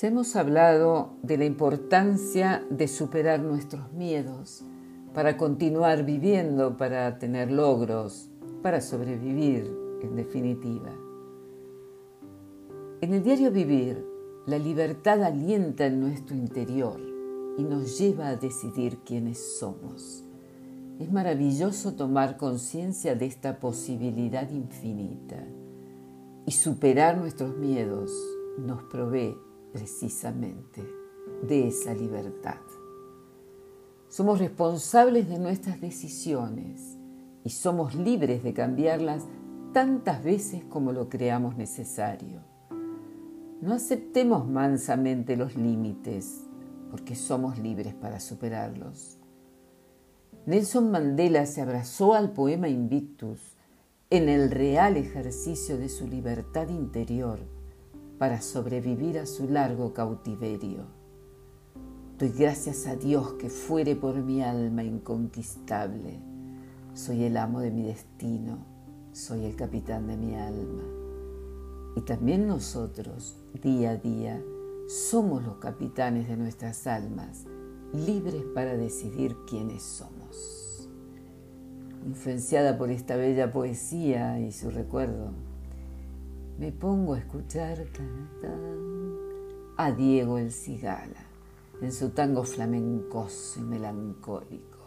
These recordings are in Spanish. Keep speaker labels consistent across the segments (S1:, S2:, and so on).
S1: Ya hemos hablado de la importancia de superar nuestros miedos para continuar viviendo, para tener logros, para sobrevivir, en definitiva. En el diario vivir, la libertad alienta en nuestro interior y nos lleva a decidir quiénes somos. Es maravilloso tomar conciencia de esta posibilidad infinita y superar nuestros miedos nos provee precisamente de esa libertad. Somos responsables de nuestras decisiones y somos libres de cambiarlas tantas veces como lo creamos necesario. No aceptemos mansamente los límites porque somos libres para superarlos. Nelson Mandela se abrazó al poema Invictus en el real ejercicio de su libertad interior para sobrevivir a su largo cautiverio. Doy gracias a Dios que fuere por mi alma inconquistable. Soy el amo de mi destino, soy el capitán de mi alma. Y también nosotros, día a día, somos los capitanes de nuestras almas, libres para decidir quiénes somos. Influenciada por esta bella poesía y su recuerdo, me pongo a escuchar a Diego el Cigala en su tango flamencoso y melancólico,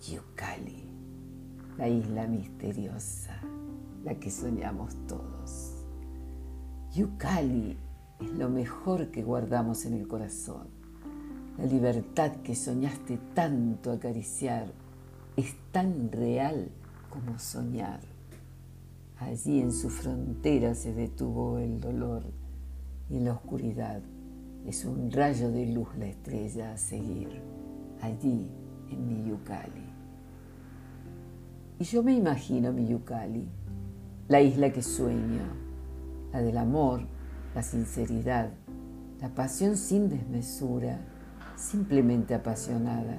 S1: Yucali, la isla misteriosa, la que soñamos todos. Yucali es lo mejor que guardamos en el corazón. La libertad que soñaste tanto acariciar es tan real como soñar. Allí en su frontera se detuvo el dolor y en la oscuridad es un rayo de luz la estrella a seguir, allí en mi Yucali. Y yo me imagino mi Yucali, la isla que sueño, la del amor, la sinceridad, la pasión sin desmesura, simplemente apasionada,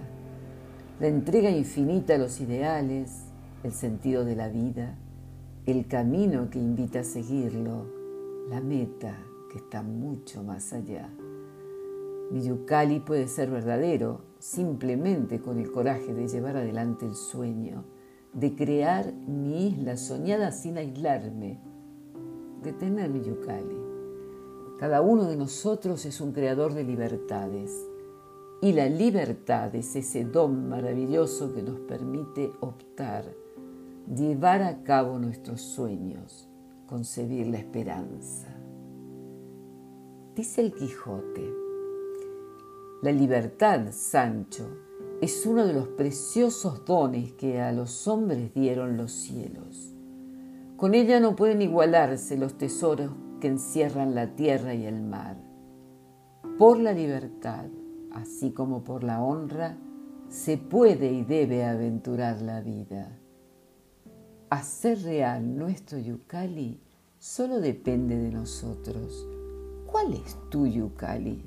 S1: la entrega infinita a los ideales, el sentido de la vida, el camino que invita a seguirlo, la meta que está mucho más allá. Mi yucali puede ser verdadero simplemente con el coraje de llevar adelante el sueño, de crear mi isla soñada sin aislarme, de tener mi yucali. Cada uno de nosotros es un creador de libertades y la libertad es ese don maravilloso que nos permite optar, llevar a cabo nuestros sueños, concebir la esperanza. Dice el Quijote, la libertad, Sancho, es uno de los preciosos dones que a los hombres dieron los cielos. Con ella no pueden igualarse los tesoros que encierran la tierra y el mar. Por la libertad, así como por la honra, se puede y debe aventurar la vida. Hacer real nuestro yucali solo depende de nosotros. ¿Cuál es tu yucali?